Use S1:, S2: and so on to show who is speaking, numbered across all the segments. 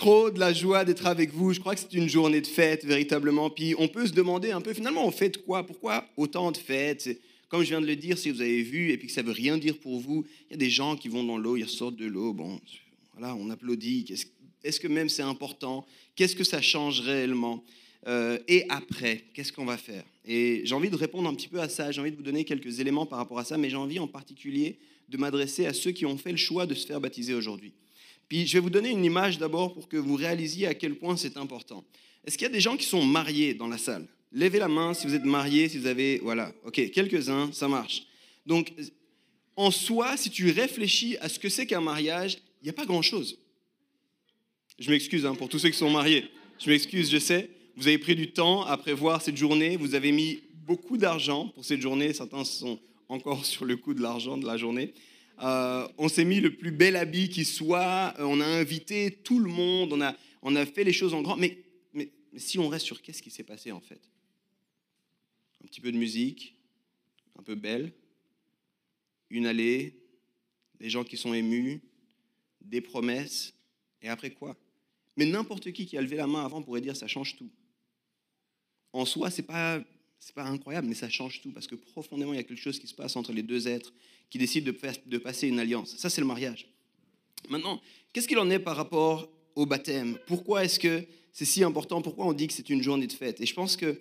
S1: trop de la joie d'être avec vous. Je crois que c'est une journée de fête, véritablement. Puis on peut se demander un peu, finalement, on fait quoi? Pourquoi autant de fêtes? Comme je viens de le dire, si vous avez vu, et puis que ça veut rien dire pour vous, il y a des gens qui vont dans l'eau, ils ressortent de l'eau. Bon, voilà, on applaudit. Est-ce que même c'est important? Qu'est-ce que ça change réellement? Euh, Et après, qu'est-ce qu'on va faire? Et j'ai envie de répondre un petit peu à ça. J'ai envie de vous donner quelques éléments par rapport à ça, mais j'ai envie en particulier de m'adresser à ceux qui ont fait le choix de se faire baptiser aujourd'hui. Puis je vais vous donner une image d'abord pour que vous réalisiez à quel point c'est important. Est-ce qu'il y a des gens qui sont mariés dans la salle? Levez la main si vous êtes marié, si vous avez... Voilà, ok, quelques-uns, ça marche. Donc, en soi, si tu réfléchis à ce que c'est qu'un mariage, il n'y a pas grand-chose. Je m'excuse hein, pour tous ceux qui sont mariés. Je m'excuse, je sais. Vous avez pris du temps à prévoir cette journée. Vous avez mis beaucoup d'argent pour cette journée. Certains sont encore sur le coup de l'argent de la journée. Euh, on s'est mis le plus bel habit qui soit, euh, on a invité tout le monde, on a, on a fait les choses en grand. Mais, mais, si on reste sur qu'est-ce qui s'est passé en fait? Un petit peu de musique, un peu belle, une allée, des gens qui sont émus, des promesses, et après quoi? Mais n'importe qui qui a levé la main avant pourrait dire ça change tout. En soi, c'est pas c'est pas incroyable, mais ça change tout parce que profondément, il y a quelque chose qui se passe entre les deux êtres qui décident de, passer une alliance. Ça, c'est le mariage. Maintenant, qu'est-ce qu'il en est par rapport au baptême? Pourquoi est-ce que c'est si important? Pourquoi on dit que c'est une journée de fête? Et je pense que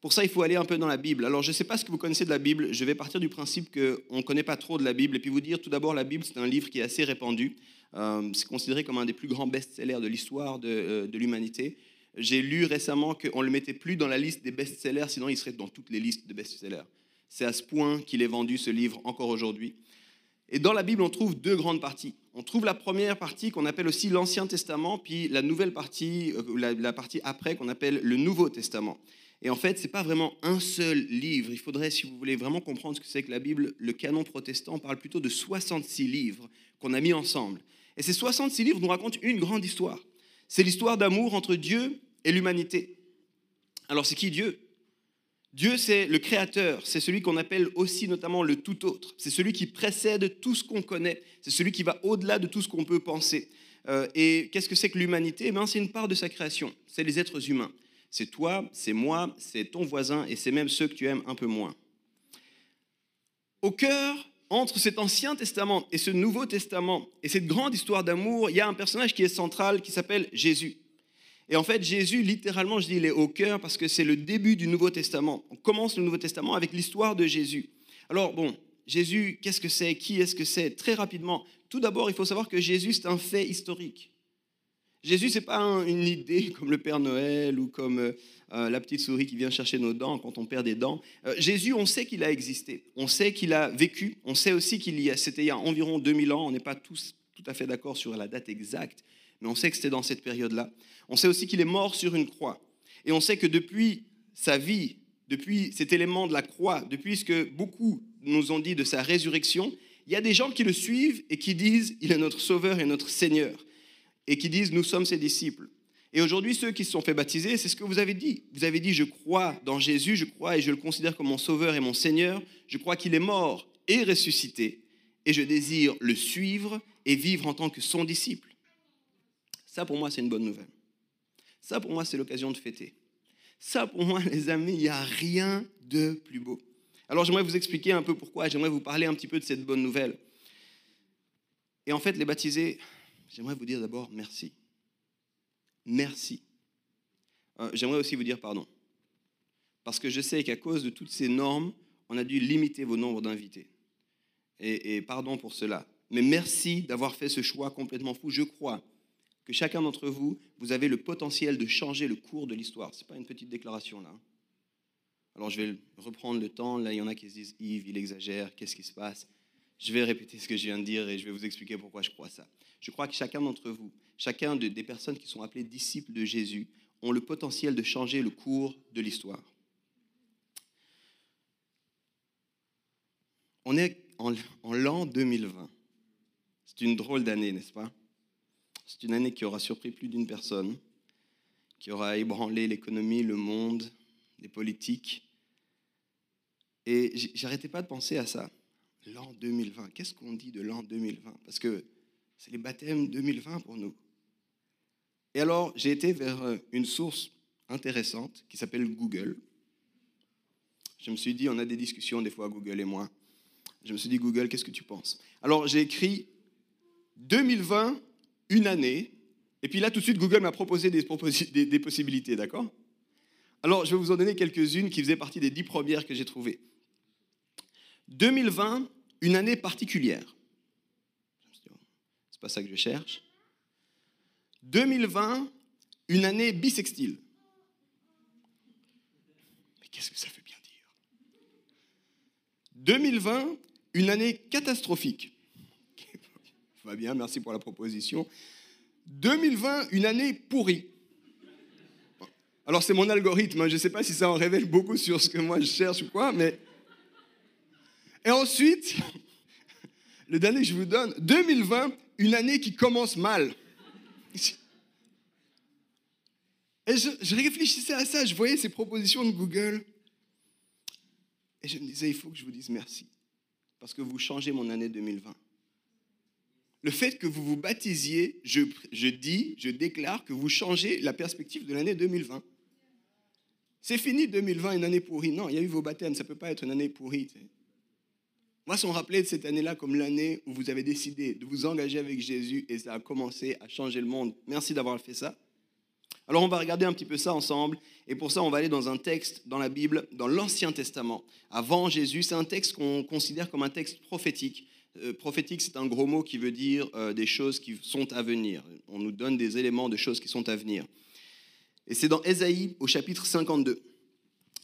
S1: pour ça, il faut aller un peu dans la Bible. Alors, je ne sais pas ce que vous connaissez de la Bible. Je vais partir du principe qu'on ne connaît pas trop de la Bible. Et puis vous dire, tout d'abord, la Bible, c'est un livre qui est assez répandu. Euh, c'est considéré comme un des plus grands best-sellers de l'histoire de, euh, de l'humanité. J'ai lu récemment qu'on ne le mettait plus dans la liste des best-sellers, sinon il serait dans toutes les listes de best-sellers. C'est à ce point qu'il est vendu, ce livre, encore aujourd'hui. Et dans la Bible, on trouve deux grandes parties. On trouve la première partie qu'on appelle aussi l'Ancien Testament, puis la nouvelle partie, euh, la, la partie après qu'on appelle le Nouveau Testament. Et en fait, ce n'est pas vraiment un seul livre. Il faudrait, si vous voulez vraiment comprendre ce que c'est que la Bible, le canon protestant parle plutôt de 66 livres qu'on a mis ensemble. Et ces 66 livres nous racontent une grande histoire. C'est l'histoire d'amour entre Dieu et l'humanité. Alors c'est qui Dieu? Dieu, c'est le créateur, c'est celui qu'on appelle aussi notamment le tout autre, c'est celui qui précède tout ce qu'on connaît, c'est celui qui va au-delà de tout ce qu'on peut penser. Euh, et qu'est-ce que c'est que l'humanité? Eh C'est une part de sa création, c'est les êtres humains. C'est toi, c'est moi, c'est ton voisin et c'est même ceux que tu aimes un peu moins. Au cœur, entre cet Ancien Testament et ce Nouveau Testament et cette grande histoire d'amour, il y a un personnage qui est central qui s'appelle Jésus. Et en fait, Jésus, littéralement, je dis, il est au cœur parce que c'est le début du Nouveau Testament. On commence le Nouveau Testament avec l'histoire de Jésus. Alors, bon, Jésus, qu'est-ce que c'est? Qui est-ce que c'est? Très rapidement, tout d'abord, il faut savoir que Jésus, c'est un fait historique. Jésus, ce n'est pas une idée comme le Père Noël ou comme euh, euh, la petite souris qui vient chercher nos dents quand on perd des dents. Euh, Jésus, on sait qu'il a existé, on sait qu'il a vécu, on sait aussi qu'il y a, c'était il y a environ 2000 ans, on n'est pas tous tout à fait d'accord sur la date exacte, mais on sait que c'était dans cette période-là. On sait aussi qu'il est mort sur une croix. Et on sait que depuis sa vie, depuis cet élément de la croix, depuis ce que beaucoup nous ont dit de sa résurrection, il y a des gens qui le suivent et qui disent, il est notre sauveur et notre Seigneur, et qui disent, nous sommes ses disciples. Et aujourd'hui, ceux qui se sont fait baptiser, c'est ce que vous avez dit. Vous avez dit, je crois dans Jésus, je crois et je le considère comme mon sauveur et mon Seigneur, je crois qu'il est mort et ressuscité, et je désire le suivre et vivre en tant que son disciple. Ça, pour moi, c'est une bonne nouvelle. Ça, pour moi, c'est l'occasion de fêter. Ça, pour moi, les amis, il n'y a rien de plus beau. Alors, j'aimerais vous expliquer un peu pourquoi. J'aimerais vous parler un petit peu de cette bonne nouvelle. Et en fait, les baptisés, j'aimerais vous dire d'abord merci. Merci. Euh, j'aimerais aussi vous dire pardon. Parce que je sais qu'à cause de toutes ces normes, on a dû limiter vos nombres d'invités. Et, et, pardon pour cela. Mais merci d'avoir fait ce choix complètement fou. Je crois que chacun d'entre vous, vous avez le potentiel de changer le cours de l'histoire. Ce n'est pas une petite déclaration là. Hein. Alors je vais reprendre le temps. Là, il y en a qui se disent Yves, il exagère, qu'est-ce qui se passe? Je vais répéter ce que je viens de dire et je vais vous expliquer pourquoi je crois ça. Je crois que chacun d'entre vous, chacun des personnes qui sont appelées disciples de Jésus ont le potentiel de changer le cours de l'histoire. On est en, l'an 2020. C'est une drôle d'année, n'est-ce pas? C'est une année qui aura surpris plus d'une personne, qui aura ébranlé l'économie, le monde, les politiques. Et j'arrêtais pas de penser à ça. L'an 2020, qu'est-ce qu'on dit de l'an 2020 Parce que c'est les baptêmes 2020 pour nous. Et alors, j'ai été vers euh, une source intéressante qui s'appelle Google. Je me suis dit, on a des discussions des fois, Google et moi. Je me suis dit, Google, qu'est-ce que tu penses? Alors, j'ai écrit 2020, une année. Et puis là, tout de suite, Google m'a proposé des, des possibilités, d'accord? Alors, je vais vous en donner quelques-unes qui faisaient partie des dix premières que j'ai trouvées. 2020, une année particulière. C'est pas ça que je cherche. 2020, une année bisextile. Mais qu'est-ce que ça veut bien dire? 2020, une année catastrophique. Va bien, merci pour la proposition. 2020, une année pourrie. Alors c'est mon algorithme, hein. je ne sais pas si ça en révèle beaucoup sur ce que moi je cherche ou quoi, mais... Et ensuite, le dernier que je vous donne, 2020, une année qui commence mal. Et je, réfléchissais à ça, je voyais ces propositions de Google. Et je me disais, il faut que je vous dise merci. Parce que vous changez mon année 2020. Le fait que vous vous baptisiez, je, dis, je déclare que vous changez la perspective de l'année 2020. C'est fini 2020, une année pourrie. Non, il y a eu vos baptêmes, ça ne peut pas être une année pourrie. Moi, va s'en rappeler de cette année-là comme l'année où vous avez décidé de vous engager avec Jésus et ça a commencé à changer le monde. Merci d'avoir fait ça. Alors on va regarder un petit peu ça ensemble. Et pour ça, on va aller dans un texte dans la Bible, dans l'Ancien Testament, avant Jésus. C'est un texte qu'on considère comme un texte prophétique. Euh, prophétique, c'est un gros mot qui veut dire euh, des choses qui sont à venir. On nous donne des éléments de choses qui sont à venir. Et c'est dans Ésaïe au chapitre 52.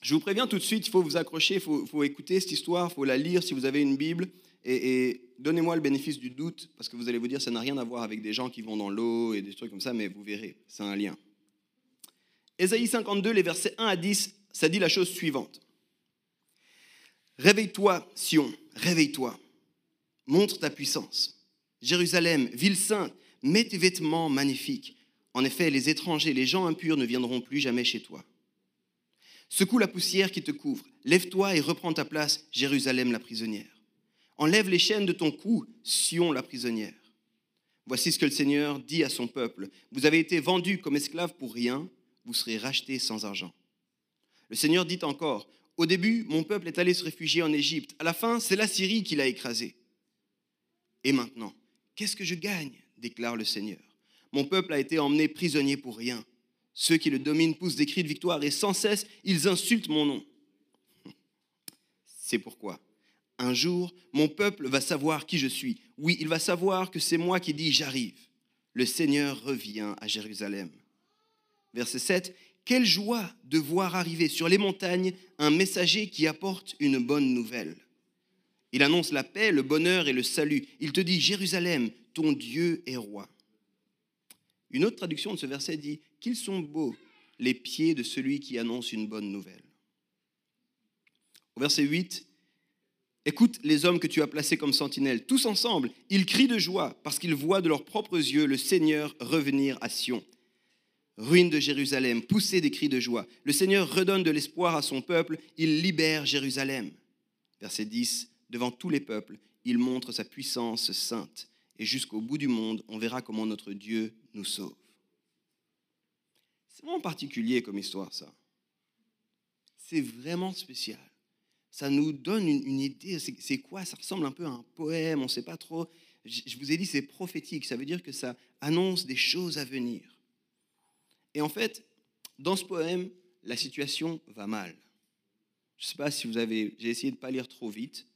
S1: Je vous préviens tout de suite, il faut vous accrocher, il faut, écouter cette histoire, il faut la lire si vous avez une Bible. Et, donnez-moi le bénéfice du doute, parce que vous allez vous dire, ça n'a rien à voir avec des gens qui vont dans l'eau et des trucs comme ça, mais vous verrez, c'est un lien. Ésaïe 52, les versets 1 à 10, ça dit la chose suivante. Réveille-toi, Sion, réveille-toi. Montre ta puissance. Jérusalem, ville sainte, mets tes vêtements magnifiques. En effet, les étrangers, les gens impurs ne viendront plus jamais chez toi. Secoue la poussière qui te couvre. Lève-toi et reprends ta place, Jérusalem la prisonnière. Enlève les chaînes de ton cou, Sion la prisonnière. Voici ce que le Seigneur dit à son peuple. Vous avez été vendus comme esclaves pour rien, vous serez rachetés sans argent. Le Seigneur dit encore, au début, mon peuple est allé se réfugier en Égypte. À la fin, c'est la Syrie qui l'a écrasé. Et maintenant, qu'est-ce que je gagne? déclare le Seigneur. Mon peuple a été emmené prisonnier pour rien. Ceux qui le dominent poussent des cris de victoire et sans cesse, ils insultent mon nom. C'est pourquoi, un jour, mon peuple va savoir qui je suis. Oui, il va savoir que c'est moi qui dis j'arrive. Le Seigneur revient à Jérusalem. Verset 7. Quelle joie de voir arriver sur les montagnes un messager qui apporte une bonne nouvelle. Il annonce la paix, le bonheur et le salut. Il te dit, Jérusalem, ton Dieu est roi. Une autre traduction de ce verset dit Qu'ils sont beaux les pieds de celui qui annonce une bonne nouvelle. Au verset 8, Écoute les hommes que tu as placés comme sentinelles. Tous ensemble, ils crient de joie parce qu'ils voient de leurs propres yeux le Seigneur revenir à Sion. Ruine de Jérusalem, poussez des cris de joie. Le Seigneur redonne de l'espoir à son peuple, il libère Jérusalem. Verset 10, Devant tous les peuples, il montre sa puissance sainte et jusqu'au bout du monde, on verra comment notre Dieu nous sauve. C'est vraiment particulier comme histoire, ça. C'est vraiment spécial. Ça nous donne une, idée. C'est quoi? Ça ressemble un peu à un poème, on ne sait pas trop. Je vous ai dit, c'est prophétique. Ça veut dire que ça annonce des choses à venir. Et en fait, dans ce poème, la situation va mal. Je ne sais pas si vous avez... J'ai essayé de ne pas lire trop vite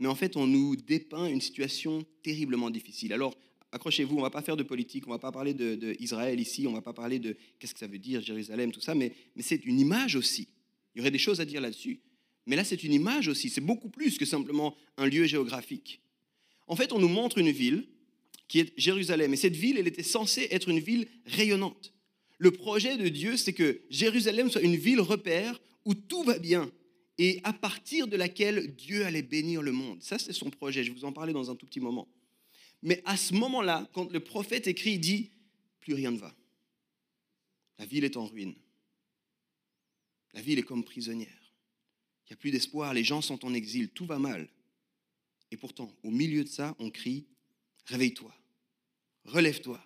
S1: mais en fait, on nous dépeint une situation terriblement difficile. Alors, accrochez-vous, on ne va pas faire de politique, on ne va pas parler d'Israël ici, on ne va pas parler de qu'est-ce que ça veut dire Jérusalem, tout ça, mais, mais c'est une image aussi. Il y aurait des choses à dire là-dessus. Mais là, c'est une image aussi, c'est beaucoup plus que simplement un lieu géographique. En fait, on nous montre une ville qui est Jérusalem. Et cette ville, elle était censée être une ville rayonnante. Le projet de Dieu, c'est que Jérusalem soit une ville repère où tout va bien et à partir de laquelle Dieu allait bénir le monde. Ça, c'est son projet. Je vous en parler dans un tout petit moment. Mais à ce moment-là, quand le prophète écrit, il dit, plus rien ne va. La ville est en ruine. La ville est comme prisonnière. Il n'y a plus d'espoir, les gens sont en exil, tout va mal. Et pourtant, au milieu de ça, on crie, réveille-toi, relève-toi,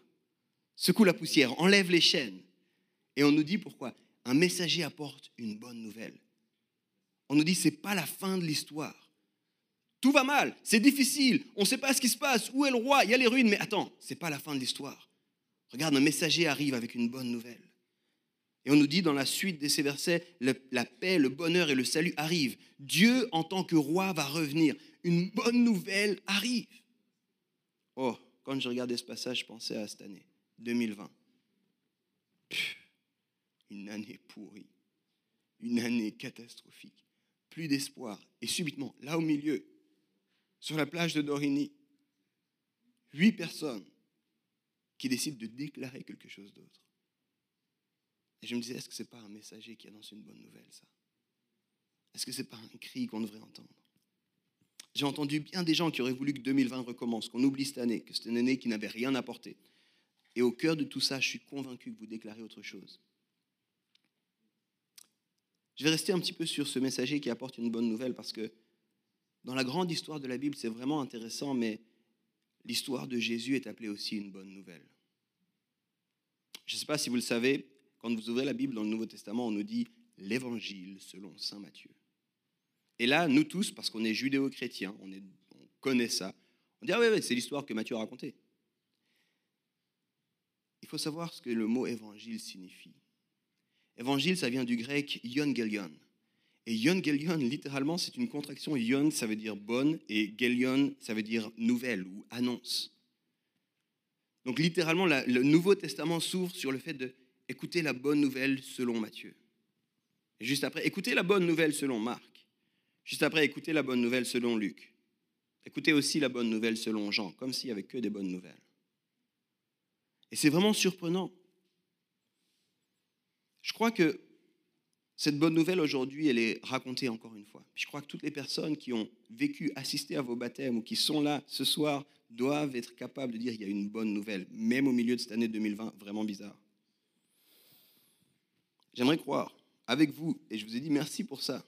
S1: secoue la poussière, enlève les chaînes. Et on nous dit pourquoi? Un messager apporte une bonne nouvelle. On nous dit, ce n'est pas la fin de l'histoire. Tout va mal, c'est difficile, on ne sait pas ce qui se passe, où est le roi, il y a les ruines, mais attends, ce n'est pas la fin de l'histoire. Regarde, un messager arrive avec une bonne nouvelle. Et on nous dit dans la suite de ces versets, la paix, le bonheur et le salut arrivent. Dieu, en tant que roi, va revenir. Une bonne nouvelle arrive. Oh, quand je regardais ce passage, je pensais à cette année, 2020. une année pourrie, une année catastrophique, plus d'espoir. Et subitement, là au milieu, sur la plage de Dorigny, huit personnes qui décident de déclarer quelque chose d'autre. Et je me disais, est-ce que ce n'est pas un messager qui annonce une bonne nouvelle, ça? Est-ce que ce n'est pas un cri qu'on devrait entendre? J'ai entendu bien des gens qui auraient voulu que 2020 recommence, qu'on oublie cette année, que c'était une année qui n'avait rien apporté. Et au cœur de tout ça, je suis convaincu que vous déclarez autre chose. Je vais rester un petit peu sur ce messager qui apporte une bonne nouvelle parce que dans la grande histoire de la Bible, c'est vraiment intéressant, mais l'histoire de Jésus est appelée aussi une bonne nouvelle. Je ne sais pas si vous le savez, quand vous ouvrez la Bible dans le Nouveau Testament, on nous dit l'évangile selon Saint Matthieu. Et là, nous tous, parce qu'on est judéo-chrétiens, on, connaît ça, on dit Ah oui, c'est l'histoire que Matthieu a racontée. Il faut savoir ce que le mot évangile signifie. Évangile, ça vient du grec ion Et ion littéralement, c'est une contraction. Ion, ça veut dire bonne, et gelion, ça veut dire nouvelle ou annonce. Donc littéralement, le Nouveau Testament s'ouvre sur le fait de écoutez la bonne nouvelle selon Matthieu. Juste après, écoutez la bonne nouvelle selon Marc. Juste après, écoutez la bonne nouvelle selon Luc. Écoutez aussi la bonne nouvelle selon Jean, comme s'il n'y avait que des bonnes nouvelles. Et c'est vraiment surprenant. Je crois que cette bonne nouvelle aujourd'hui, elle est racontée encore une fois. Je crois que toutes les personnes qui ont vécu, assisté à vos baptêmes ou qui sont là ce soir doivent être capables de dire qu'il y a une bonne nouvelle, même au milieu de cette année 2020 vraiment bizarre. J'aimerais croire avec vous, et je vous ai dit merci pour ça,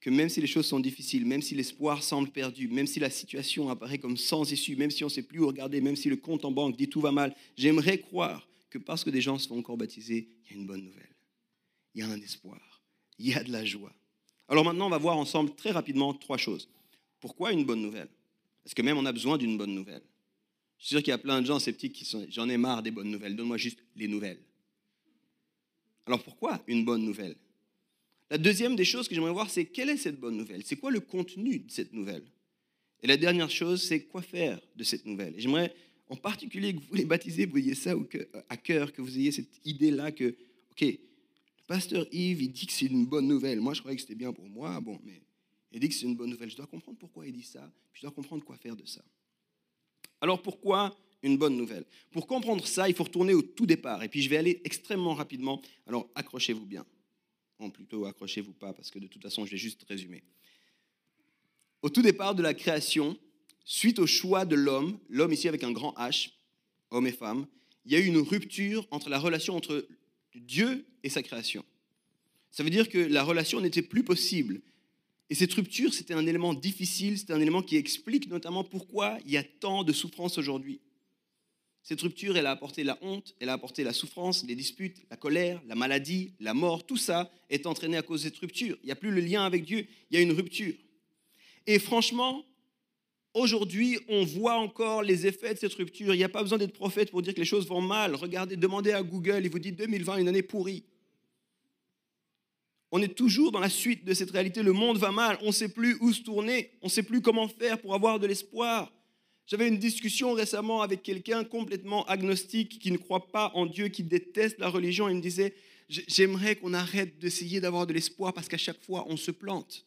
S1: que même si les choses sont difficiles, même si l'espoir semble perdu, même si la situation apparaît comme sans issue, même si on ne sait plus où regarder, même si le compte en banque dit tout va mal, j'aimerais croire que parce que des gens se font encore baptiser, il y a une bonne nouvelle. Il y a un espoir. Il y a de la joie. Alors maintenant, on va voir ensemble très rapidement trois choses. Pourquoi une bonne nouvelle? Parce que même on a besoin d'une bonne nouvelle? Je suis sûr qu'il y a plein de gens sceptiques qui sont j'en ai marre des bonnes nouvelles, donne-moi juste les nouvelles. Alors pourquoi une bonne nouvelle? La deuxième des choses que j'aimerais voir, c'est quelle est cette bonne nouvelle? C'est quoi le contenu de cette nouvelle? Et la dernière chose, c'est quoi faire de cette nouvelle? Et j'aimerais en particulier que vous les baptisez, vous ayez ça à cœur, que vous ayez cette idée-là que, ok, pasteur Yves, il dit que c'est une bonne nouvelle. Moi, je croyais que c'était bien pour moi, bon, mais il dit que c'est une bonne nouvelle. Je dois comprendre pourquoi il dit ça, je dois comprendre quoi faire de ça. Alors pourquoi une bonne nouvelle? Pour comprendre ça, il faut retourner au tout départ. Et puis je vais aller extrêmement rapidement. Alors accrochez-vous bien. Bon, plutôt accrochez-vous pas, parce que de toute façon, je vais juste résumer. Au tout départ de la création, suite au choix de l'homme, l'homme ici avec un grand H, homme et femme, il y a eu une rupture entre la relation entre Dieu et sa création. Ça veut dire que la relation n'était plus possible. Et cette rupture, c'était un élément difficile, c'était un élément qui explique notamment pourquoi il y a tant de souffrance aujourd'hui. Cette rupture, elle a apporté la honte, elle a apporté la souffrance, les disputes, la colère, la maladie, la mort. Tout ça est entraîné à cause de cette rupture. Il n'y a plus le lien avec Dieu, il y a une rupture. Et franchement, aujourd'hui, on voit encore les effets de cette rupture. Il n'y a pas besoin d'être prophète pour dire que les choses vont mal. Regardez, demandez à Google, il vous dit 2020, une année pourrie. On est toujours dans la suite de cette réalité. Le monde va mal, on ne sait plus où se tourner, on ne sait plus comment faire pour avoir de l'espoir. J'avais une discussion récemment avec quelqu'un complètement agnostique qui ne croit pas en Dieu, qui déteste la religion. Il me disait, j'aimerais qu'on arrête d'essayer d'avoir de l'espoir parce qu'à chaque fois, on se plante.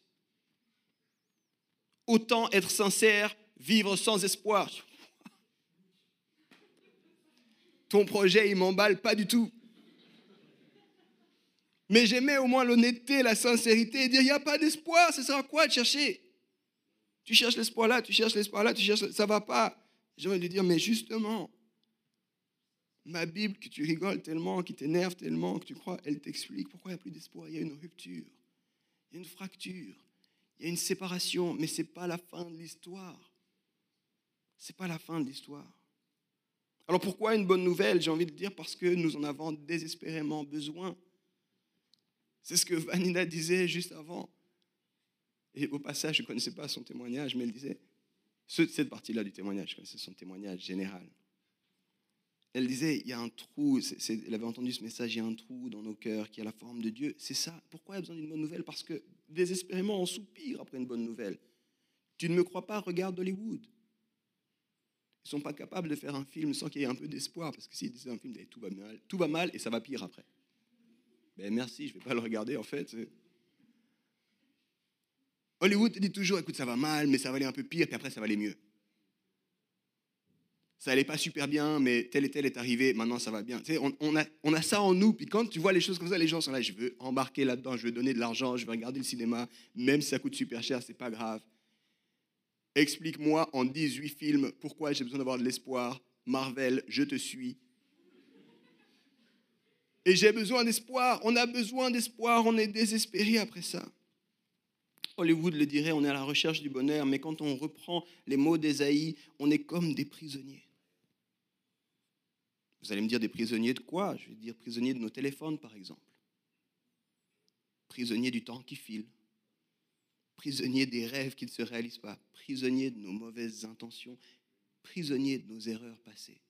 S1: Autant être sincère, vivre sans espoir. ton projet, il m'emballe pas du tout. Mais j'aimais au moins l'honnêteté, la sincérité et dire, il n'y a pas d'espoir, ça sert à quoi de chercher? Tu cherches l'espoir là, tu cherches l'espoir là, tu cherches, ça va pas. J'ai envie de dire, mais justement, ma Bible que tu rigoles tellement, qui t'énerve tellement, que tu crois, elle t'explique pourquoi il n'y a plus d'espoir. Il y a une rupture, il y a une fracture, il y a une séparation, mais ce n'est pas la fin de l'histoire. Ce n'est pas la fin de l'histoire. Alors pourquoi une bonne nouvelle J'ai envie de dire parce que nous en avons désespérément besoin. C'est ce que Vanina disait juste avant. Et au passage, je ne connaissais pas son témoignage, mais elle disait, cette partie-là du témoignage, je connaissais son témoignage général. Elle disait, il y a un trou, elle avait entendu ce message, il y a un trou dans nos cœurs qui a la forme de Dieu. C'est ça. Pourquoi il a besoin d'une bonne nouvelle? Parce que désespérément, on soupire après une bonne nouvelle. Tu ne me crois pas, regarde Hollywood. Ils sont pas capables de faire un film sans qu'il y ait un peu d'espoir, parce que s'ils disaient un film, tout va mal, tout va mal et ça va pire après. Ben merci, je vais pas le regarder en fait. Hollywood dit toujours, écoute, ça va mal, mais ça va aller un peu pire, puis après ça va aller mieux. Ça n'allait pas super bien, mais tel et tel est arrivé, maintenant ça va bien. Tu sais, on, a, on a ça en nous, puis quand tu vois les choses comme ça, les gens sont là, je veux embarquer là-dedans, je veux donner de l'argent, je veux regarder le cinéma, même si ça coûte super cher, c'est pas grave. Explique-moi en 18 films pourquoi j'ai besoin d'avoir de l'espoir. Marvel, je te suis. Et j'ai besoin d'espoir. On a besoin d'espoir. On est désespéré après ça. Hollywood le dirait, on est à la recherche du bonheur, mais quand on reprend les mots d'Ésaïe, on est comme des prisonniers. Vous allez me dire des prisonniers de quoi? Je vais dire prisonniers de nos téléphones, par exemple. Prisonniers du temps qui file prisonniers des rêves qui ne se réalisent pas, prisonniers de nos mauvaises intentions, prisonniers de nos erreurs passées.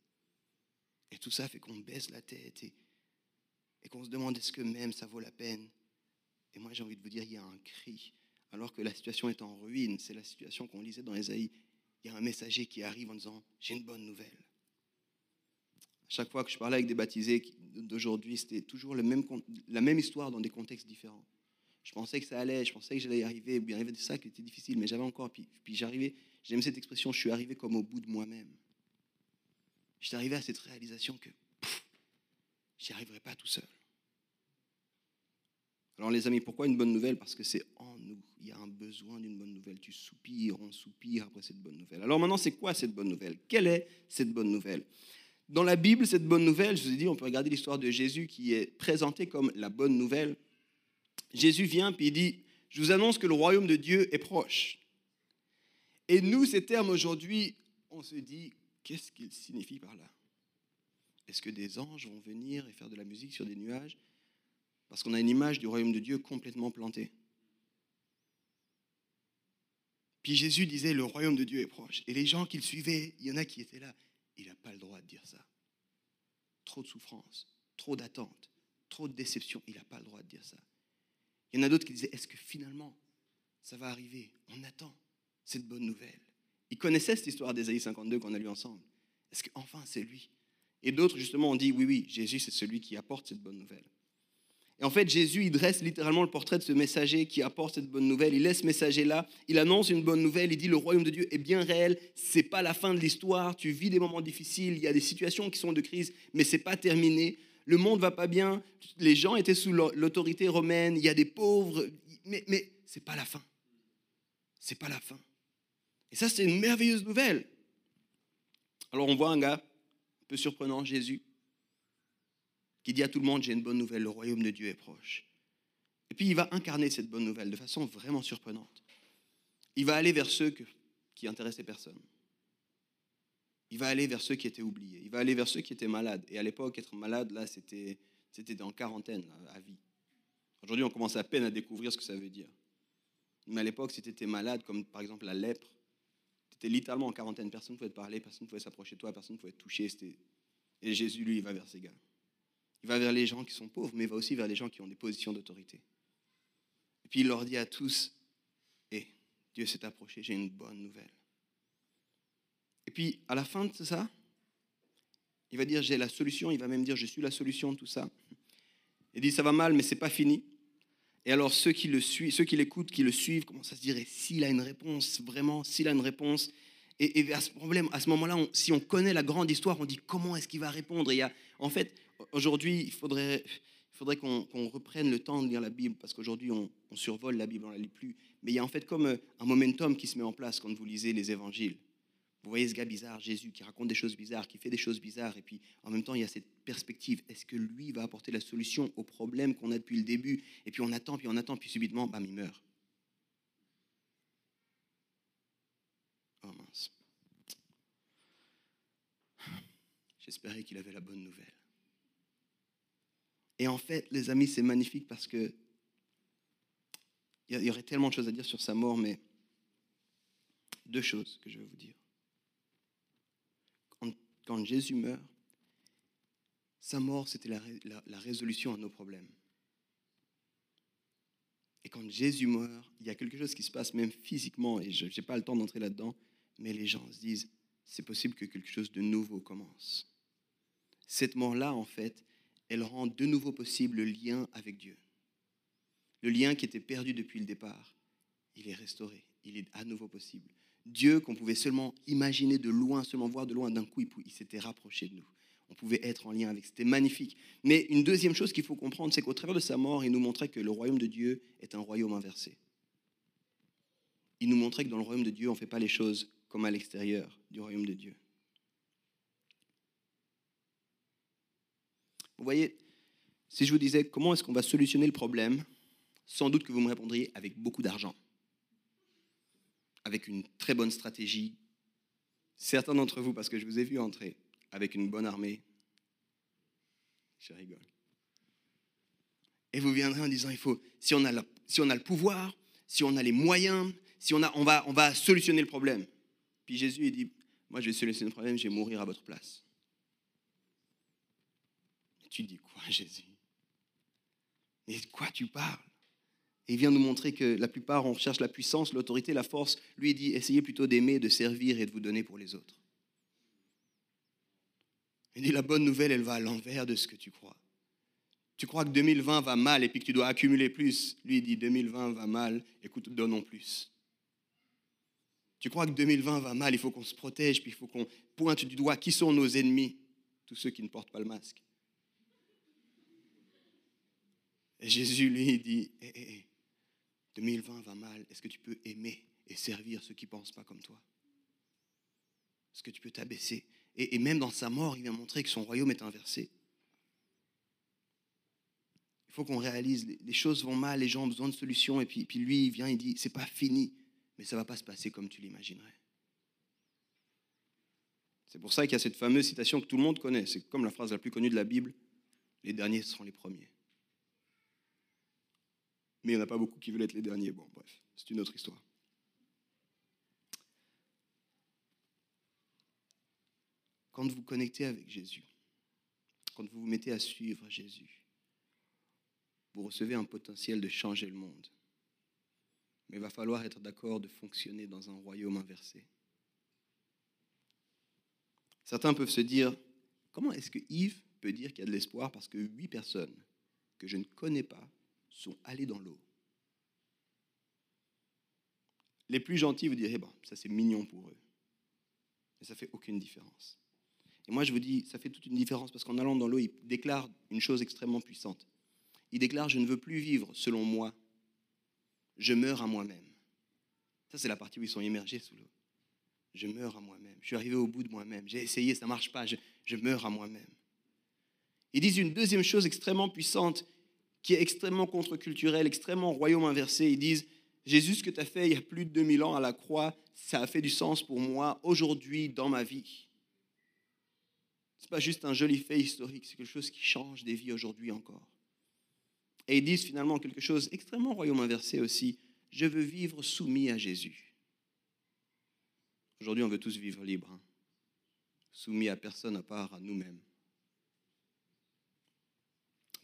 S1: Et tout ça fait qu'on baisse la tête et, qu'on se demande est-ce que même ça vaut la peine? Et moi j'ai envie de vous dire, il y a un cri. Alors que la situation est en ruine, c'est la situation qu'on lisait dans Ésaïe. Il y a un messager qui arrive en disant, j'ai une bonne nouvelle. À chaque fois que je parlais avec des baptisés d'aujourd'hui, c'était toujours la même histoire dans des contextes différents. Je pensais que ça allait, je pensais que j'allais y arriver. Il y avait ça qui était difficile, mais j'avais encore. Puis, puis j'arrivais, j'aime cette expression, je suis arrivé comme au bout de moi-même. J'étais arrivé à cette réalisation que j'y arriverai pas tout seul. Alors les amis, pourquoi une bonne nouvelle? Parce que c'est en nous. Il y a un besoin d'une bonne nouvelle. Tu soupires, on soupire après cette bonne nouvelle. Alors maintenant, c'est quoi cette bonne nouvelle? Quelle est cette bonne nouvelle? Dans la Bible, cette bonne nouvelle, je vous ai dit, on peut regarder l'histoire de Jésus qui est présentée comme la bonne nouvelle. Jésus vient puis il dit, je vous annonce que le royaume de Dieu est proche. Et nous, ces termes aujourd'hui, on se dit, qu'est-ce qu'ils signifient par là? Est-ce que des anges vont venir et faire de la musique sur des nuages Parce qu'on a une image du royaume de Dieu complètement plantée? Puis Jésus disait, le royaume de Dieu est proche. Et les gens qui le suivaient, il y en a qui étaient là. Il n'a pas le droit de dire ça. Trop de souffrance, trop d'attente, trop de déception. Il n'a pas le droit de dire ça. Il y en a d'autres qui disaient, est-ce que finalement, ça va arriver? On attend cette bonne nouvelle. Ils connaissaient cette histoire d'Ésaïe 52 qu'on a lu ensemble. Est-ce qu'enfin c'est lui? Et d'autres, justement, ont dit, oui, oui, Jésus, c'est celui qui apporte cette bonne nouvelle. Et en fait, Jésus, il dresse littéralement le portrait de ce messager qui apporte cette bonne nouvelle. Il laisse ce messager-là, il annonce une bonne nouvelle, il dit, le royaume de Dieu est bien réel, c'est pas la fin de l'histoire, tu vis des moments difficiles, il y a des situations qui sont de crise, mais c'est pas terminé le monde va pas bien, les gens étaient sous l'autorité romaine, il y a des pauvres, mais, mais ce n'est pas la fin. C'est pas la fin. Et ça, c'est une merveilleuse nouvelle. Alors on voit un gars un peu surprenant, Jésus, qui dit à tout le monde, j'ai une bonne nouvelle, le royaume de Dieu est proche. Et puis il va incarner cette bonne nouvelle de façon vraiment surprenante. Il va aller vers ceux qui intéressaient personne il va aller vers ceux qui étaient oubliés. Il va aller vers ceux qui étaient malades. Et à l'époque, être malade, là, c'était, c'était en quarantaine, à vie. Aujourd'hui, on commence à peine à découvrir ce que ça veut dire. Mais à l'époque, si tu étais malade, comme par exemple la lèpre, tu étais littéralement en quarantaine. Personne ne pouvait te parler, personne ne pouvait s'approcher de toi, personne ne pouvait te toucher. Et Jésus, lui, il va vers ces gars. Il va vers les gens qui sont pauvres, mais il va aussi vers les gens qui ont des positions d'autorité. Et puis il leur dit à tous, hé, Dieu s'est approché, j'ai une bonne nouvelle. Et puis, à la fin de ça, il va dire, j'ai la solution. Il va même dire, je suis la solution de tout ça. Il dit, ça va mal, mais c'est pas fini. Et alors, ceux qui le suivent, ceux qui l'écoutent, qui le suivent, commencent à se dire, s'il a une réponse, vraiment, s'il a une réponse. Et, à ce problème, à ce moment-là, si on connaît la grande histoire, on dit comment est-ce qu'il va répondre? il y a, en fait, aujourd'hui, il faudrait, qu'on reprenne le temps de lire la Bible, parce qu'aujourd'hui, on, on, survole la Bible, on ne la lit plus. Mais il y a en fait comme euh, un momentum qui se met en place quand vous lisez les évangiles. Vous voyez ce gars bizarre, Jésus, qui raconte des choses bizarres, qui fait des choses bizarres, et puis en même temps, il y a cette perspective. Est-ce que lui va apporter la solution au problème qu'on a depuis le début? Et puis on attend, puis on attend, puis subitement, bam, il meurt. Oh mince. J'espérais qu'il avait la bonne nouvelle. Et en fait, les amis, c'est magnifique parce que il y aurait tellement de choses à dire sur sa mort, mais deux choses que je vais vous dire quand Jésus meurt, sa mort, c'était la, résolution à nos problèmes. Et quand Jésus meurt, il y a quelque chose qui se passe même physiquement, et je n'ai pas le temps d'entrer là-dedans, mais les gens se disent, c'est possible que quelque chose de nouveau commence. Cette mort-là, en fait, elle rend de nouveau possible le lien avec Dieu. Le lien qui était perdu depuis le départ, il est restauré, il est à nouveau possible. Dieu qu'on pouvait seulement imaginer de loin, seulement voir de loin, d'un coup, il s'était rapproché de nous. On pouvait être en lien avec. C'était magnifique. Mais une deuxième chose qu'il faut comprendre, c'est qu'au travers de sa mort, il nous montrait que le royaume de Dieu est un royaume inversé. Il nous montrait que dans le royaume de Dieu, on ne fait pas les choses comme à l'extérieur du royaume de Dieu. Vous voyez, si je vous disais comment est-ce qu'on va solutionner le problème, sans doute que vous me répondriez avec beaucoup d'argent avec une très bonne stratégie. Certains d'entre vous, parce que je vous ai vu entrer avec une bonne armée, je rigole. Et vous viendrez en disant, il faut, si on a, si on a le pouvoir, si on a les moyens, si on, a, on, va, on va solutionner le problème. Puis Jésus, il dit, moi je vais solutionner le problème, je vais mourir à votre place. Et tu dis quoi, Jésus? Mais de quoi tu parles? Il vient nous montrer que la plupart, on cherche la puissance, l'autorité, la force. Lui, dit, essayez plutôt d'aimer, de servir et de vous donner pour les autres. Il dit, la bonne nouvelle, elle va à l'envers de ce que tu crois. Tu crois que 2020 va mal et puis que tu dois accumuler plus. Lui, dit, 2020 va mal, écoute, donnons plus. Tu crois que 2020 va mal, il faut qu'on se protège, puis il faut qu'on pointe du doigt qui sont nos ennemis, tous ceux qui ne portent pas le masque. Jésus, lui, dit, hé, hé, hé, 2020 va mal, est-ce que tu peux aimer et servir ceux qui ne pensent pas comme toi? Est-ce que tu peux t'abaisser? Et, même dans sa mort, il vient montrer que son royaume est inversé. Il faut qu'on réalise, les, choses vont mal, les gens ont besoin de solutions, et puis, puis lui, il vient, il dit, c'est pas fini, mais ça va pas se passer comme tu l'imaginerais. C'est pour ça qu'il y a cette fameuse citation que tout le monde connaît, c'est comme la phrase la plus connue de la Bible, les derniers seront les premiers mais il n'y en a pas beaucoup qui veulent être les derniers. Bon, bref, c'est une autre histoire. Quand vous connectez avec Jésus, quand vous vous mettez à suivre Jésus, vous recevez un potentiel de changer le monde. Mais il va falloir être d'accord de fonctionner dans un royaume inversé. Certains peuvent se dire, comment est-ce que Yves peut dire qu'il y a de l'espoir parce que huit personnes que je ne connais pas sont allés dans l'eau. Les plus gentils vous diraient, bon, ça c'est mignon pour eux. Mais ça fait aucune différence. Et moi je vous dis, ça fait toute une différence parce qu'en allant dans l'eau, il déclare une chose extrêmement puissante. Il déclare, je ne veux plus vivre selon moi, je meurs à moi-même. Ça c'est la partie où ils sont immergés sous l'eau. Je meurs à moi-même. Je suis arrivé au bout de moi-même. J'ai essayé, ça ne marche pas. Je, je meurs à moi-même. Ils disent une deuxième chose extrêmement puissante qui est extrêmement contre-culturel, extrêmement royaume inversé. Ils disent, Jésus, ce que tu as fait il y a plus de 2000 ans à la croix, ça a fait du sens pour moi aujourd'hui dans ma vie. Ce n'est pas juste un joli fait historique, c'est quelque chose qui change des vies aujourd'hui encore. Et ils disent finalement quelque chose extrêmement royaume inversé aussi, je veux vivre soumis à Jésus. Aujourd'hui, on veut tous vivre libre, hein. soumis à personne à part à nous-mêmes.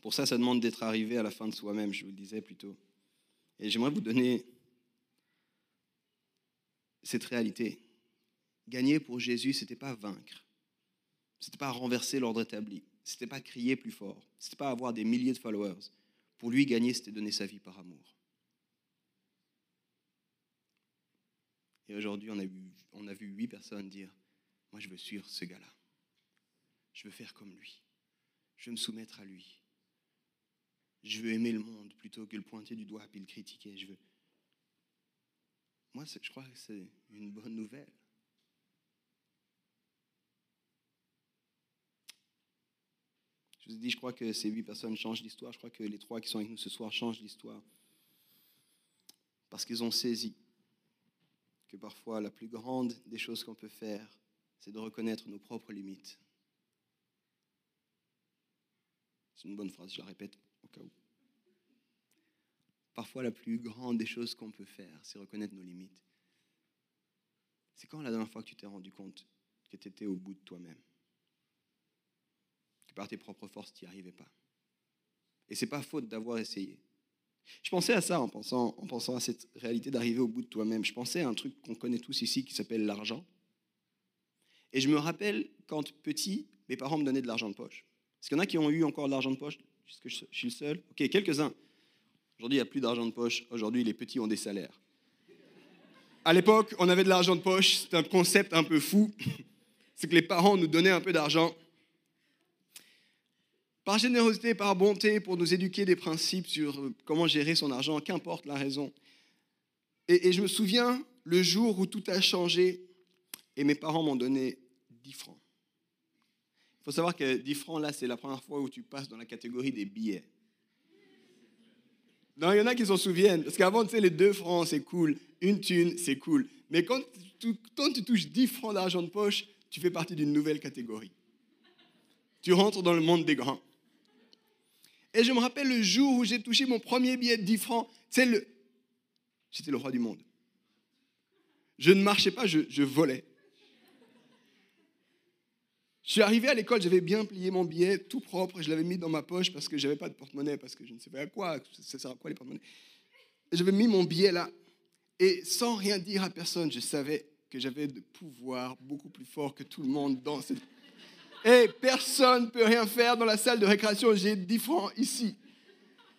S1: Pour ça, ça demande d'être arrivé à la fin de soi-même, je vous le disais plus tôt. Et j'aimerais vous donner cette réalité. Gagner pour Jésus, ce n'était pas vaincre. Ce n'était pas renverser l'ordre établi. Ce n'était pas crier plus fort. Ce n'était pas avoir des milliers de followers. Pour lui, gagner, c'était donner sa vie par amour. Et aujourd'hui, on a, vu, on a vu huit personnes dire, moi je veux suivre ce gars-là. Je veux faire comme lui. Je veux me soumettre à lui. Je veux aimer le monde plutôt que le pointer du doigt et le critiquer. Je veux... Moi, je crois que c'est une bonne nouvelle. Je vous ai dit, je crois que ces huit personnes changent l'histoire. Je crois que les trois qui sont avec nous ce soir changent l'histoire. Parce qu'ils ont saisi que parfois la plus grande des choses qu'on peut faire, c'est de reconnaître nos propres limites. C'est une bonne phrase, je la répète. Parfois la plus grande des choses qu'on peut faire, c'est reconnaître nos limites. C'est quand la dernière fois que tu t'es rendu compte que tu étais au bout de toi-même? Par tes propres forces, tu n'y arrivais pas. Et c'est pas faute d'avoir essayé. Je pensais à ça en pensant, en pensant à cette réalité d'arriver au bout de toi-même. Je pensais à un truc qu'on connaît tous ici qui s'appelle l'argent. Et je me rappelle quand petit, mes parents me donnaient de l'argent de poche. Est-ce qu'il y en a qui ont eu encore de l'argent de poche Est-ce que je suis le seul Ok, quelques-uns. Aujourd'hui, il n'y a plus d'argent de poche. Aujourd'hui, les petits ont des salaires. À l'époque, on avait de l'argent de poche. C'est un concept un peu fou. C'est que les parents nous donnaient un peu d'argent par générosité, par bonté, pour nous éduquer des principes sur euh, comment gérer son argent, qu'importe la raison. Et, je me souviens le jour où tout a changé et mes parents m'ont donné 10 francs. Il faut savoir que 10 francs, là, c'est la première fois où tu passes dans la catégorie des billets. Non, il y en a qui s'en souviennent. Parce qu'avant, tu sais, les 2 francs, c'est cool. Une thune, c'est cool. Mais quand tu, quand tu touches 10 francs d'argent de poche, tu fais partie d'une nouvelle catégorie. Tu rentres dans le monde des grands. Et je me rappelle le jour où j'ai touché mon premier billet de 10 francs. C'est le... J'étais le roi du monde. Je ne marchais pas, je, volais. Je suis arrivé à l'école, j'avais bien plié mon billet, tout propre, je l'avais mis dans ma poche parce que je n'avais pas de porte-monnaie, parce que je ne savais à quoi, ça sert à quoi les porte-monnaies. J'avais mis mon billet là, et sans rien dire à personne, je savais que j'avais de pouvoir beaucoup plus fort que tout le monde dans cette et personne ne peut rien faire dans la salle de récréation. J'ai 10 francs ici.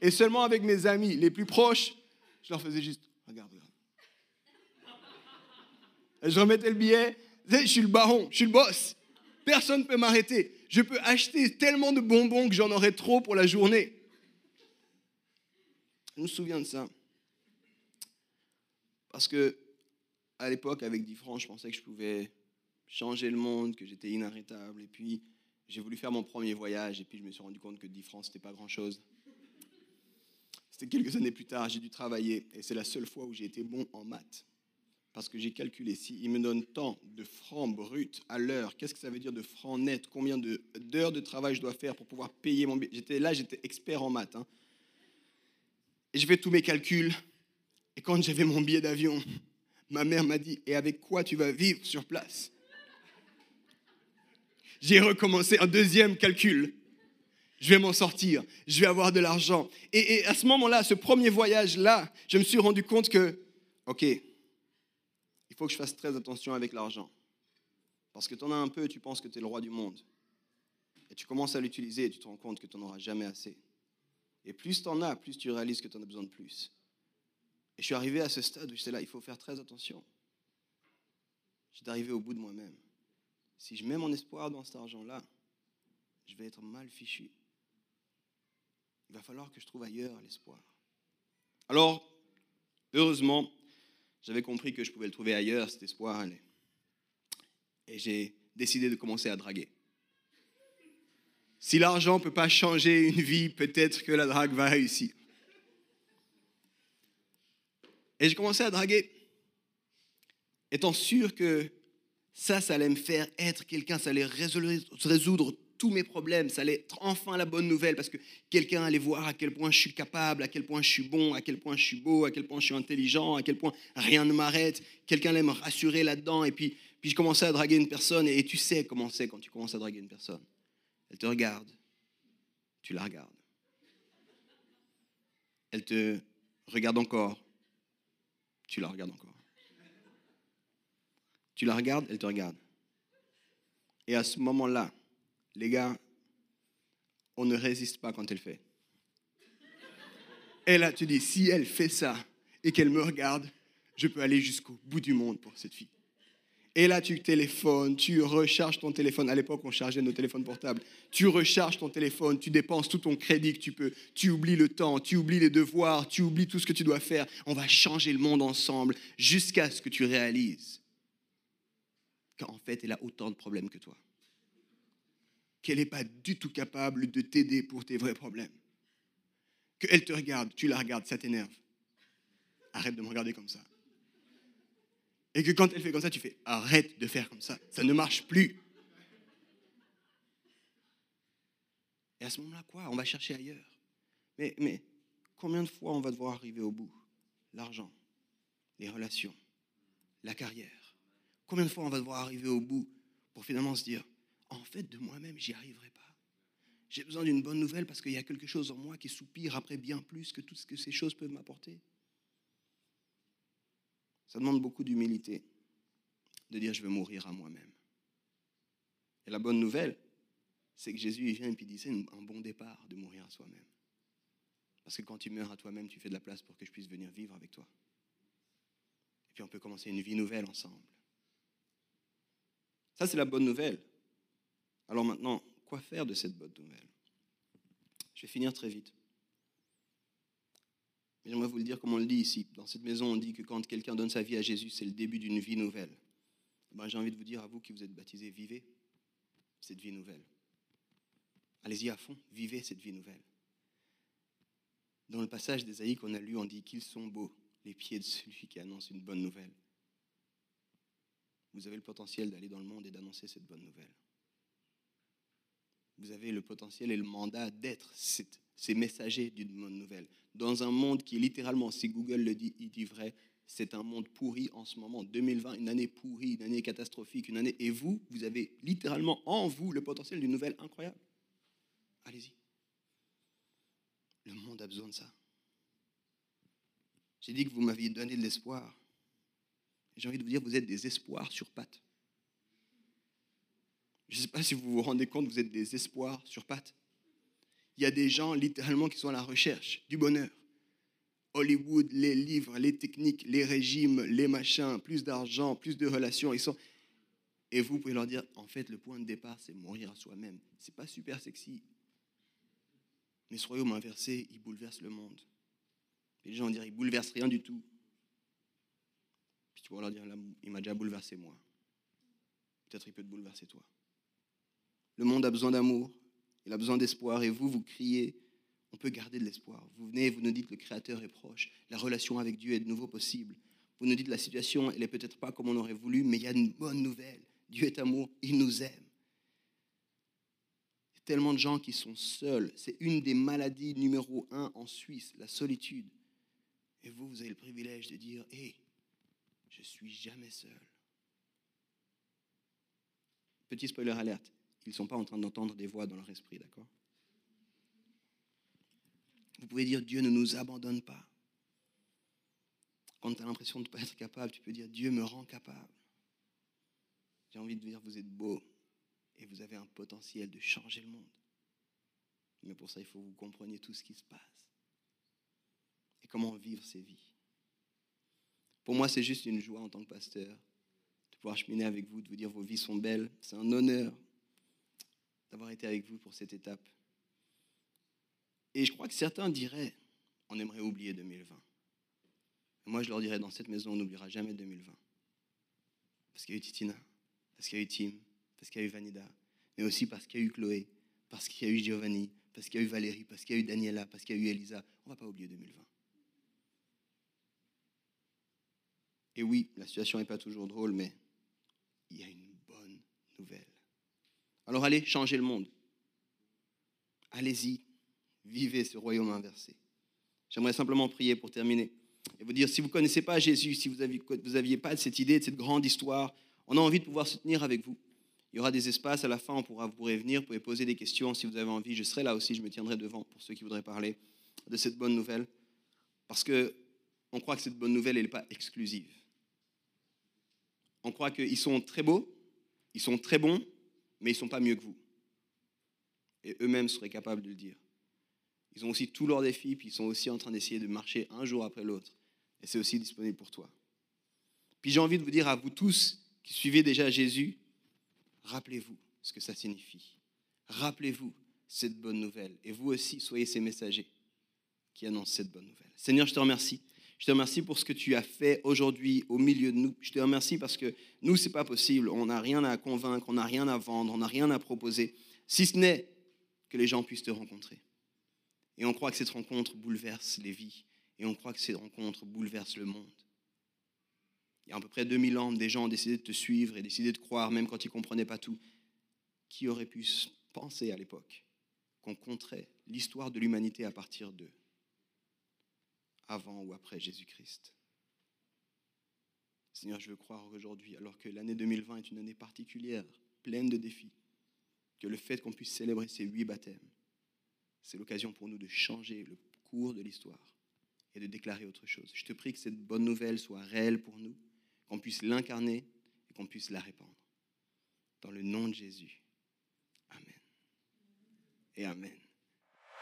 S1: Et seulement avec mes amis les plus proches, je leur faisais juste, regarde, regarde. Et je remettais le billet. Je suis le baron, je suis le boss. Personne ne peut m'arrêter. Je peux acheter tellement de bonbons que j'en aurai trop pour la journée. Je me souviens de ça. Parce que à l'époque, avec 10 francs, je pensais que je pouvais changer le monde, que j'étais inarrêtable. Et puis, j'ai voulu faire mon premier voyage, et puis je me suis rendu compte que 10 francs, c'était pas grand-chose. C'était quelques années plus tard, j'ai dû travailler, et c'est la seule fois où j'ai été bon en maths. Parce que j'ai calculé, si il me donne tant de francs bruts à l'heure, qu'est-ce que ça veut dire de francs nets? Combien d'heures de, travail je dois faire pour pouvoir payer mon billet J'étais là, j'étais expert en maths. Hein. Et je fais tous mes calculs. Et quand j'avais mon billet d'avion, ma mère m'a dit, et avec quoi tu vas vivre sur place? J'ai recommencé un deuxième calcul. Je vais m'en sortir, je vais avoir de l'argent. Et, à ce moment-là, ce premier voyage-là, je me suis rendu compte que, OK, il faut que je fasse très attention avec l'argent. Parce que tu en as un peu, tu penses que tu es le roi du monde. Et tu commences à l'utiliser et tu te rends compte que tu n'en auras jamais assez. Et plus tu en as, plus tu réalises que tu en as besoin de plus. Et je suis arrivé à ce stade où j'étais là, il faut faire très attention. J'étais arrivé au bout de moi-même si je mets mon espoir dans cet argent-là, je vais être mal fichu. Il va falloir que je trouve ailleurs l'espoir. Alors, heureusement, j'avais compris que je pouvais le trouver ailleurs, cet espoir. Et j'ai décidé de commencer à draguer. Si l'argent ne peut pas changer une vie, peut-être que la drague va réussir. Et j'ai commencé à draguer, étant sûr que ça, ça allait me faire être quelqu'un, ça allait résoudre tous mes problèmes, ça allait être enfin la bonne nouvelle parce que quelqu'un allait voir à quel point je suis capable, à quel point je suis bon, à quel point je suis beau, à quel point je suis intelligent, à quel point rien ne m'arrête. Quelqu'un allait me rassurer là-dedans et puis, puis je commençais à draguer une personne et, tu sais comment c'est quand tu commences à draguer une personne. Elle te regarde, tu la regardes. Elle te regarde encore, tu la regardes encore. Tu la regardes, elle te regarde. Et à ce moment-là, les gars, on ne résiste pas quand elle fait. Et là, tu dis, si elle fait ça et qu'elle me regarde, je peux aller jusqu'au bout du monde pour cette fille. Et là, tu téléphones, tu recharges ton téléphone. À l'époque, on chargeait nos téléphones portables. Tu recharges ton téléphone, tu dépenses tout ton crédit que tu peux. Tu oublies le temps, tu oublies les devoirs, tu oublies tout ce que tu dois faire. On va changer le monde ensemble jusqu'à ce que tu réalises qu'en fait, elle a autant de problèmes que toi. Qu'elle n'est pas du tout capable de t'aider pour tes vrais problèmes. Qu'elle te regarde, tu la regardes, ça t'énerve. Arrête de me regarder comme ça. Et que quand elle fait comme ça, tu fais arrête de faire comme ça. Ça ne marche plus. Et à ce moment-là, quoi? On va chercher ailleurs. Mais, mais combien de fois on va devoir arriver au bout? L'argent, les relations, la carrière. Combien de fois on va devoir arriver au bout pour finalement se dire en fait, de moi-même, j'y arriverai pas. J'ai besoin d'une bonne nouvelle parce qu'il y a quelque chose en moi qui soupire après bien plus que tout ce que ces choses peuvent m'apporter. Ça demande beaucoup d'humilité de dire je veux mourir à moi-même. Et la bonne nouvelle, c'est que Jésus vient et puis dit c'est un bon départ de mourir à soi-même. Parce que quand tu meurs à toi-même, tu fais de la place pour que je puisse venir vivre avec toi. Et puis on peut commencer une vie nouvelle ensemble. Ça, c'est la bonne nouvelle. Alors maintenant, quoi faire de cette bonne nouvelle? Je vais finir très vite. J'aimerais vous le dire comme on le dit ici. Dans cette maison, on dit que quand quelqu'un donne sa vie à Jésus, c'est le début d'une vie nouvelle. Ben, J'ai envie de vous dire à vous qui vous êtes baptisés, vivez cette vie nouvelle. Allez-y à fond, vivez cette vie nouvelle. Dans le passage d'Ésaïe qu'on a lu, on dit qu'ils sont beaux, les pieds de celui qui annonce une bonne nouvelle. Vous avez le potentiel d'aller dans le monde et d'annoncer cette bonne nouvelle. Vous avez le potentiel et le mandat d'être ces messagers d'une bonne nouvelle. Dans un monde qui littéralement, si Google le dit, il dit vrai, c'est un monde pourri en ce moment. 2020, une année pourrie, une année catastrophique, une année. Et vous, vous avez littéralement en vous le potentiel d'une nouvelle incroyable. Allez-y. Le monde a besoin de ça. J'ai dit que vous m'aviez donné de l'espoir. J'ai envie de vous dire, vous êtes des espoirs sur pattes. Je ne sais pas si vous vous rendez compte, vous êtes des espoirs sur pattes. Il y a des gens littéralement qui sont à la recherche du bonheur. Hollywood, les livres, les techniques, les régimes, les machins, plus d'argent, plus de relations. Ils sont... Et vous pouvez leur dire, en fait, le point de départ, c'est mourir à soi-même. C'est pas super sexy. Mais ce royaume inversé, il bouleverse le monde. Les gens vont dire, il bouleverse rien du tout. Puis tu vas leur dire, il m'a déjà bouleversé moi. Peut-être il peut te bouleverser toi. Le monde a besoin d'amour, il a besoin d'espoir, et vous, vous criez, on peut garder de l'espoir. Vous venez, vous nous dites, le Créateur est proche, la relation avec Dieu est de nouveau possible. Vous nous dites, la situation, elle n'est peut-être pas comme on aurait voulu, mais il y a une bonne nouvelle. Dieu est amour, il nous aime. Il y a tellement de gens qui sont seuls. C'est une des maladies numéro un en Suisse, la solitude. Et vous, vous avez le privilège de dire, hé, je suis jamais seul. Petit spoiler alerte, ils ne sont pas en train d'entendre des voix dans leur esprit, d'accord? Vous pouvez dire Dieu ne nous abandonne pas. Quand tu as l'impression de ne pas être capable, tu peux dire Dieu me rend capable. J'ai envie de dire vous êtes beau et vous avez un potentiel de changer le monde. Mais pour ça, il faut que vous compreniez tout ce qui se passe et comment vivre ces vies. Pour moi, c'est juste une joie en tant que pasteur de pouvoir cheminer avec vous, de vous dire vos vies sont belles. C'est un honneur d'avoir été avec vous pour cette étape. Et je crois que certains diraient, on aimerait oublier 2020. moi, je leur dirais, dans cette maison, on n'oubliera jamais 2020. Parce qu'il y a eu Titina, parce qu'il y a eu Tim, parce qu'il y a eu Vanida, mais aussi parce qu'il y a eu Chloé, parce qu'il y a eu Giovanni, parce qu'il y a eu Valérie, parce qu'il y a eu Daniela, parce qu'il y a eu Elisa. On ne va pas oublier 2020. Et oui, la situation n'est pas toujours drôle, mais il y a une bonne nouvelle. Alors allez changer le monde. Allez-y, vivez ce royaume inversé. J'aimerais simplement prier pour terminer et vous dire, si vous ne connaissez pas Jésus, si vous n'aviez pas cette idée, de cette grande histoire, on a envie de pouvoir se tenir avec vous. Il y aura des espaces à la fin, on pourra, vous pourrez venir, vous pouvez poser des questions si vous avez envie. Je serai là aussi, je me tiendrai devant pour ceux qui voudraient parler de cette bonne nouvelle. Parce que on croit que cette bonne nouvelle, elle n'est pas exclusive. On croit qu'ils sont très beaux, ils sont très bons, mais ils ne sont pas mieux que vous. Et eux-mêmes seraient capables de le dire. Ils ont aussi tous leurs défis, puis ils sont aussi en train d'essayer de marcher un jour après l'autre. Et c'est aussi disponible pour toi. Puis j'ai envie de vous dire à vous tous qui suivez déjà Jésus, rappelez-vous ce que ça signifie. Rappelez-vous cette bonne nouvelle. Et vous aussi, soyez ces messagers qui annoncent cette bonne nouvelle. Seigneur, je te remercie. Je te remercie pour ce que tu as fait aujourd'hui au milieu de nous. Je te remercie parce que nous, ce n'est pas possible. On n'a rien à convaincre, on n'a rien à vendre, on n'a rien à proposer, si ce n'est que les gens puissent te rencontrer. Et on croit que cette rencontre bouleverse les vies. Et on croit que cette rencontre bouleverse le monde. Il y a à peu près 2000 ans, des gens ont décidé de te suivre et décidé de croire, même quand ils ne comprenaient pas tout. Qui aurait pu penser à l'époque qu'on compterait l'histoire de l'humanité à partir d'eux, avant ou après Jésus-Christ Seigneur, je veux croire aujourd'hui, alors que l'année 2020 est une année particulière, pleine de défis, que le fait qu'on puisse célébrer ces huit baptêmes, c'est l'occasion pour nous de changer le cours de l'histoire et de déclarer autre chose. Je te prie que cette bonne nouvelle soit réelle pour nous, qu'on puisse l'incarner et qu'on puisse la répandre. Dans le nom de Jésus. Amen. Et Amen.